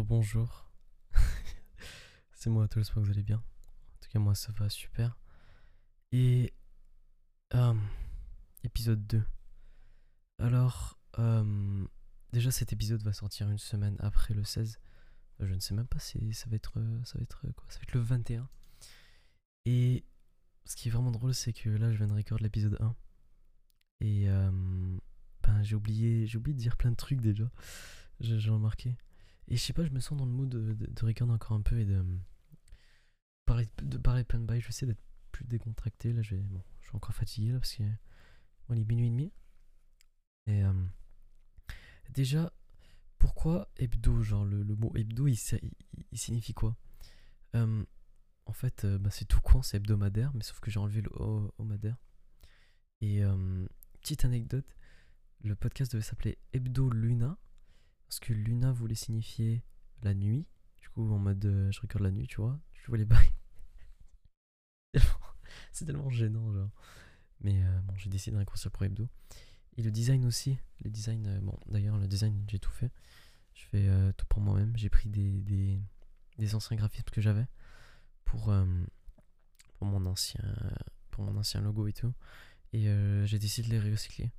Bonjour. C'est moi, tous j'espère que vous allez bien? En tout cas, moi, ça va super. Et. euh, épisode 2. Alors, euh, déjà, cet épisode va sortir une semaine après le 16. Euh, Je ne sais même pas si ça va être. Ça va être quoi Ça va être le 21. Et ce qui est vraiment drôle, c'est que là, je viens de record l'épisode 1. Et. ben, j'ai oublié, j'ai oublié de dire plein de trucs déjà. J'ai remarqué. Et je sais pas, je me sens dans le mood de, de, de record encore un peu et de euh, parler de parler plein de bails. Je vais essayer d'être plus décontracté. Là, je vais, bon, je suis encore fatigué là parce que est minuit et demi. Et euh, déjà, pourquoi hebdo Genre le, le mot hebdo, il, signifie quoi? Euh, En fait, bah, c'est tout con, c'est hebdomadaire, mais sauf que j'ai enlevé le homadaire. Et petite anecdote, le podcast devait s'appeler Hebdo Luna parce que Luna voulait signifier la nuit. Du coup, en mode euh, je regarde la nuit, tu vois. Je vois les bails. C'est tellement gênant, genre. Mais euh, bon, j'ai décidé de raccourcir pour Hebdo. Et le design aussi. Le design, euh, bon, d'ailleurs, le design, j'ai tout fait. Je fais euh, tout pour moi-même. J'ai pris des, des, anciens graphismes que j'avais pour, pour, mon ancien, pour mon ancien logo et tout. Et j'ai décidé de les recycler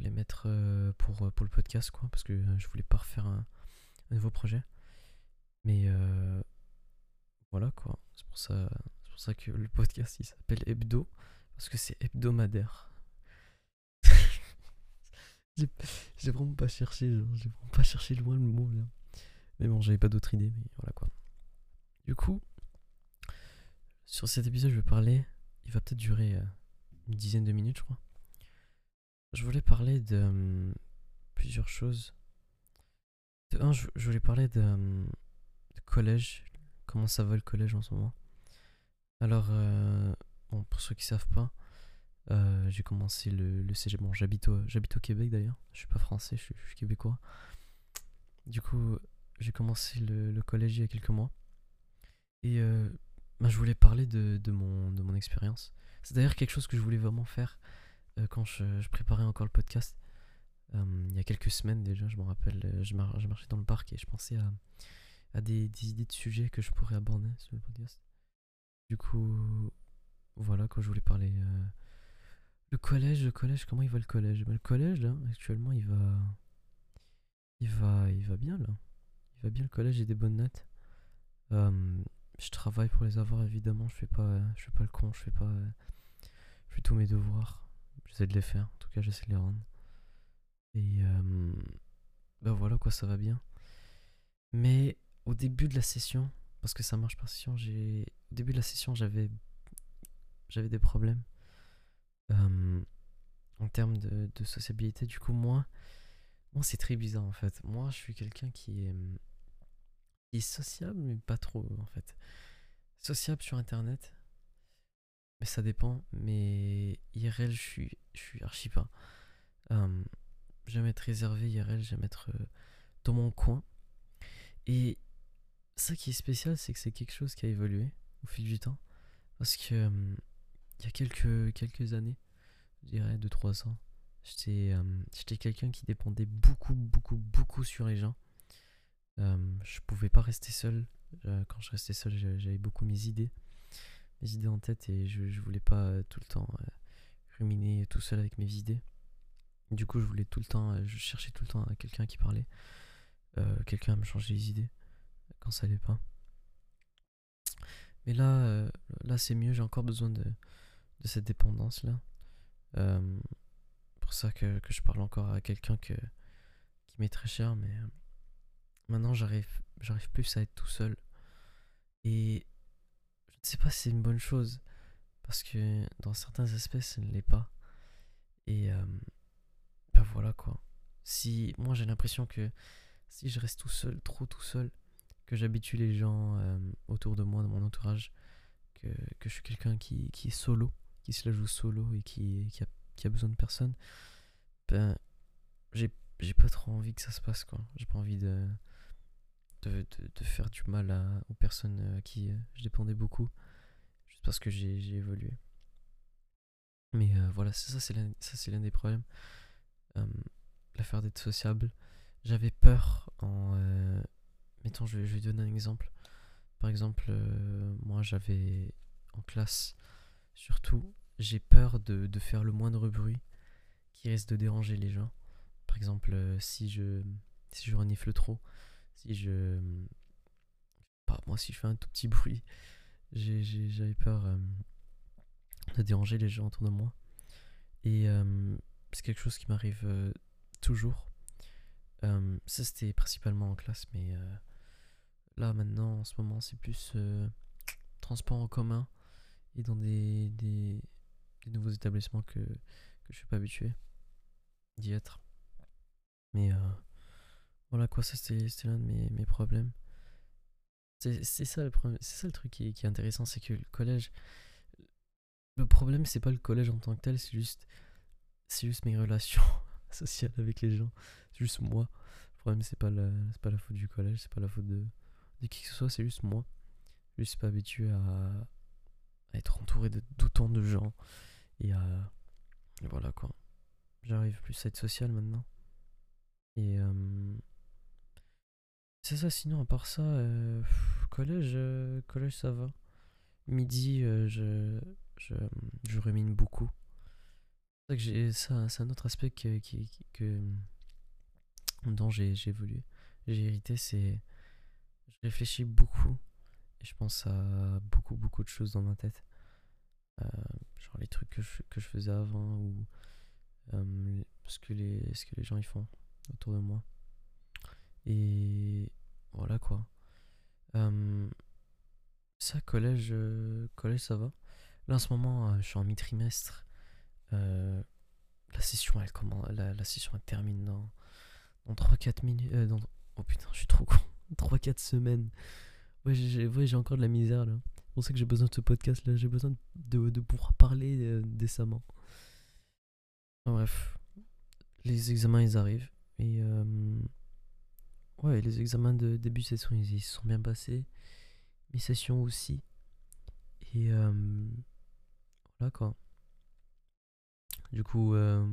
les mettre euh, pour, euh, pour le podcast, quoi. Parce que je voulais pas refaire un, nouveau projet. Mais euh, voilà, quoi. C'est pour, ça, pour ça que le podcast, il s'appelle Hebdo. Parce que c'est hebdomadaire. j'ai vraiment pas cherché, j'ai vraiment pas cherché loin le mot. Mais bon, j'avais pas d'autre idée, mais voilà, quoi. Du coup, sur cet épisode, je vais parler... Il va peut-être durer une dizaine de minutes, je crois. Je voulais parler de hum, plusieurs choses. Je, voulais parler de, hum, de collège. Comment ça va le collège en ce moment? Alors, euh, pour ceux qui savent pas, euh, j'ai commencé le, le cégep. Bon, j'habite au, Québec d'ailleurs. Je suis pas français, je suis, québécois. Du coup, j'ai commencé le, collège il y a quelques mois. Et euh, bah, je voulais parler de, mon, expérience. C'est d'ailleurs quelque chose que je voulais vraiment faire quand je, préparais encore le podcast. Euh, il y a quelques semaines déjà, je me rappelle, euh, je, mar- je marchais dans le parc et je pensais à, des, idées de sujets que je pourrais aborder sur le podcast. Du coup, voilà, quand je voulais parler. euh, le collège, le collège, comment il va le collège? Ben, Le collège, là, actuellement, il va. Il va, il va bien, là. Il va bien, le collège, j'ai des bonnes notes. Euh, je travaille pour les avoir, évidemment. Je fais pas, je fais pas le con, je fais pas. euh, je fais tous mes devoirs. J'essaie de les faire, en tout cas, j'essaie de les rendre. Et. euh, ben voilà, quoi, ça va bien. Mais au début de la session, parce que ça marche par session, j'ai. Au début de la session, j'avais. J'avais des problèmes. euh, en termes de, sociabilité. Du coup, moi. Moi, c'est très bizarre en fait. Moi, je suis quelqu'un qui est. qui est sociable, mais pas trop en fait. Sociable sur internet. Mais ça dépend. Mais IRL, je suis, je suis archi pas. Euh, j'aime être réservé IRL, j'aime être euh, dans mon coin. Et ça qui est spécial, c'est que c'est quelque chose qui a évolué au fil du temps. Parce que euh, il y a quelques, quelques années, je dirais 2-3 ans, j'étais euh, j'étais quelqu'un qui dépendait beaucoup, beaucoup, beaucoup sur les gens. Je pouvais pas rester seul. Euh, quand je restais seul, j'a- j'avais beaucoup mes idées, mes idées en tête et je, voulais pas euh, tout le temps euh, ruminer tout seul avec mes idées. Du coup, je voulais tout le temps, euh, je cherchais tout le temps quelqu'un qui parlait, quelqu'un à me changer les idées quand ça allait pas. Mais là, là c'est mieux, j'ai encore besoin de, de cette dépendance-là. Euh, pour ça que, que je parle encore à quelqu'un que, qui m'est très cher, mais maintenant j'arrive, j'arrive plus à être tout seul. Et ne sais pas si c'est une bonne chose, parce que dans certains aspects, ça ne l'est pas. Et ben voilà quoi. Si moi j'ai l'impression que si je reste tout seul, trop tout seul, que j'habitue les gens autour de moi, dans mon entourage, que, je suis quelqu'un qui, qui est solo, qui se la joue solo et qui, qui, a, qui a besoin de personne, ben j'ai pas trop envie que ça se passe quoi. J'ai pas envie de, de, de, faire du mal aux personnes euh, à qui euh, je dépendais beaucoup, juste parce que j'ai évolué. Mais euh, voilà, ça, c'est l'un des problèmes. Euh, L'affaire d'être sociable. J'avais peur en, mettons, je, je vais donner un exemple. Par exemple, moi j'avais en classe, surtout, j'ai peur de, de faire le moindre bruit qui risque de déranger les gens. Par exemple, si je si je renifle trop, si je pas moi si je fais un tout petit bruit, j'avais peur euh, de déranger les gens autour de moi. Et euh, c'est quelque chose qui m'arrive euh, toujours. Ça c'était principalement en classe, mais là maintenant en ce moment c'est plus transport en commun et dans des, des, des nouveaux établissements que, que je suis pas habitué d'y être. Mais voilà quoi, ça c'était l'un de mes, mes problèmes. C'est ça le problème, ça le truc qui, qui est intéressant, c'est que le collège, le problème c'est pas le collège en tant que tel, c'est juste, c'est juste mes relations sociales avec les gens, c'est juste moi. Le problème c'est pas la, pas la faute du collège, c'est pas la faute de, de qui que ce soit, c'est juste moi. Je suis pas habitué à, à être entouré d'autant de gens et voilà quoi. J'arrive plus à être social maintenant. Et euh, c'est ça, sinon, à part ça, euh, collège, euh, collège, ça va. Midi, euh, je, je, je rumine beaucoup. C'est un autre aspect que, dont j'ai j'ai évolué. J'ai hérité, c'est. Je réfléchis beaucoup et je pense à beaucoup, beaucoup de choses dans ma tête. Genre les trucs que je, que je faisais avant ou ce, que les, ce que les gens ils font autour de moi. Et voilà quoi. Euh, ça, collège, euh, collège, ça va. Là en ce moment, euh, je suis en mi-trimestre. Euh, la session, elle commence, la, session elle termine dans, dans 3-4 minutes. oh putain, je suis trop con. 3-4 semaines. Ouais, j'ai ouais, encore de la misère là. C'est pour ça que j'ai besoin de ce podcast là. J'ai besoin de, de pouvoir parler décemment. Enfin, bref, les examens ils arrivent. Et ouais, les examens de début de session ils, ils se sont bien passés. Mes sessions aussi. Et euh, voilà quoi. Du coup, euh,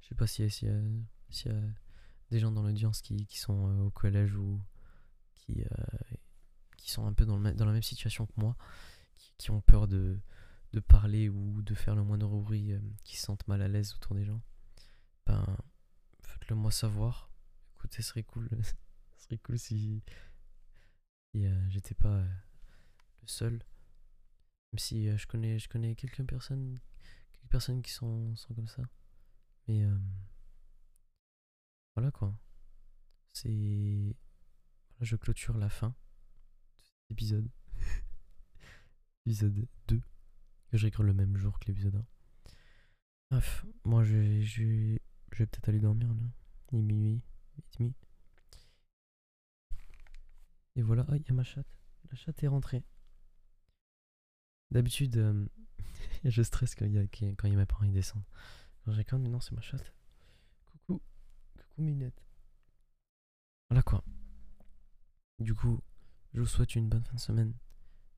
je sais pas s'il s'il y, des gens dans l'audience qui, sont euh, au collège ou qui, euh, qui sont un peu dans, la même situation que moi, qui, ont peur de, de parler ou de faire le moindre bruit, euh, qui se sentent mal à l'aise autour des gens. Ben, faites-le moi savoir. Écoutez, ce serait cool. serait cool si, euh, j'étais pas euh, le seul. Même si euh, je connais, je connais quelques personnes, quelques personnes qui sont, sont comme ça. Mais voilà quoi. C'est. Je clôture la fin de cet épisode. épisode 2. Que j'écris le même jour que l'épisode 1. Bref, moi je je vais, je peut-être aller dormir là. Il est minuit, 8h30. Et voilà, ah, il y a ma chatte. La chatte est rentrée. D'habitude, euh, je stresse quand il y a, il y a mes parents qui descendent. Quand j'ai mais non, c'est ma chatte. Coucou, coucou Minette. Voilà quoi. Du coup, je vous souhaite une bonne fin de semaine.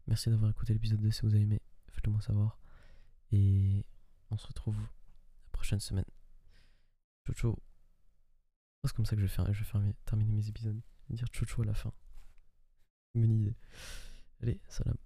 Merci d'avoir écouté l'épisode 2 si vous avez aimé. Faites-le moi savoir. Et on se retrouve la prochaine semaine. Ciao ciao. C'est comme ça que je vais, faire, je vais terminer mes épisodes. Dire ciao ciao à la fin. Bonne idée. Allez, salam.